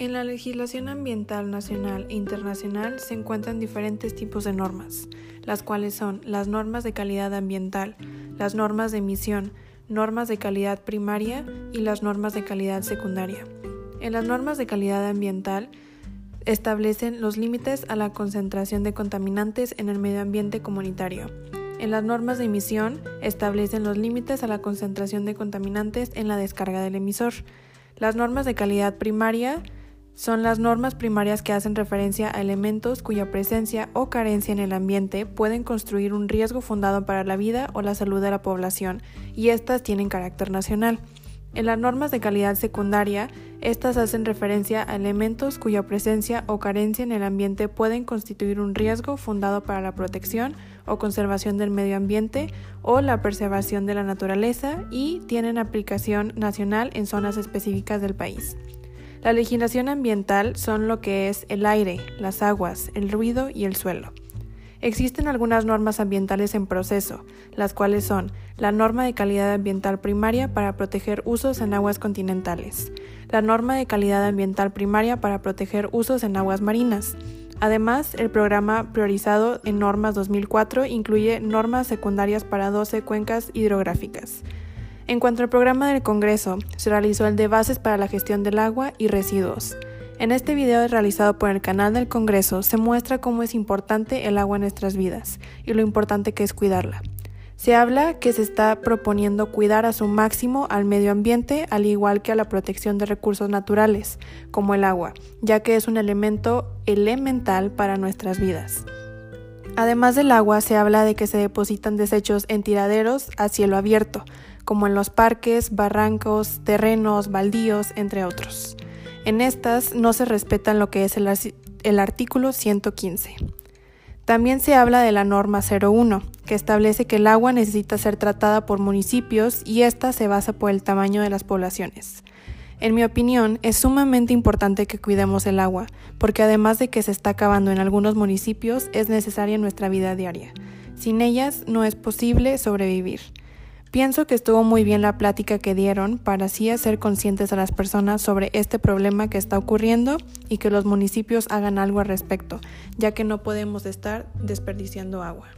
En la legislación ambiental nacional e internacional se encuentran diferentes tipos de normas, las cuales son las normas de calidad ambiental, las normas de emisión, normas de calidad primaria y las normas de calidad secundaria. En las normas de calidad ambiental establecen los límites a la concentración de contaminantes en el medio ambiente comunitario. En las normas de emisión establecen los límites a la concentración de contaminantes en la descarga del emisor. Las normas de calidad primaria son las normas primarias que hacen referencia a elementos cuya presencia o carencia en el ambiente pueden construir un riesgo fundado para la vida o la salud de la población, y estas tienen carácter nacional. En las normas de calidad secundaria, estas hacen referencia a elementos cuya presencia o carencia en el ambiente pueden constituir un riesgo fundado para la protección o conservación del medio ambiente o la preservación de la naturaleza y tienen aplicación nacional en zonas específicas del país. La legislación ambiental son lo que es el aire, las aguas, el ruido y el suelo. Existen algunas normas ambientales en proceso, las cuales son la norma de calidad ambiental primaria para proteger usos en aguas continentales, la norma de calidad ambiental primaria para proteger usos en aguas marinas. Además, el programa priorizado en normas 2004 incluye normas secundarias para 12 cuencas hidrográficas. En cuanto al programa del Congreso, se realizó el de Bases para la Gestión del Agua y Residuos. En este video realizado por el canal del Congreso se muestra cómo es importante el agua en nuestras vidas y lo importante que es cuidarla. Se habla que se está proponiendo cuidar a su máximo al medio ambiente, al igual que a la protección de recursos naturales, como el agua, ya que es un elemento elemental para nuestras vidas. Además del agua, se habla de que se depositan desechos en tiraderos a cielo abierto, como en los parques, barrancos, terrenos, baldíos, entre otros. En estas no se respetan lo que es el, artículo 115. También se habla de la norma 01, que establece que el agua necesita ser tratada por municipios y esta se basa por el tamaño de las poblaciones. En mi opinión, es sumamente importante que cuidemos el agua, porque además de que se está acabando en algunos municipios, es necesaria en nuestra vida diaria. Sin ellas no es posible sobrevivir. Pienso que estuvo muy bien la plática que dieron para así hacer conscientes a las personas sobre este problema que está ocurriendo y que los municipios hagan algo al respecto, ya que no podemos estar desperdiciando agua.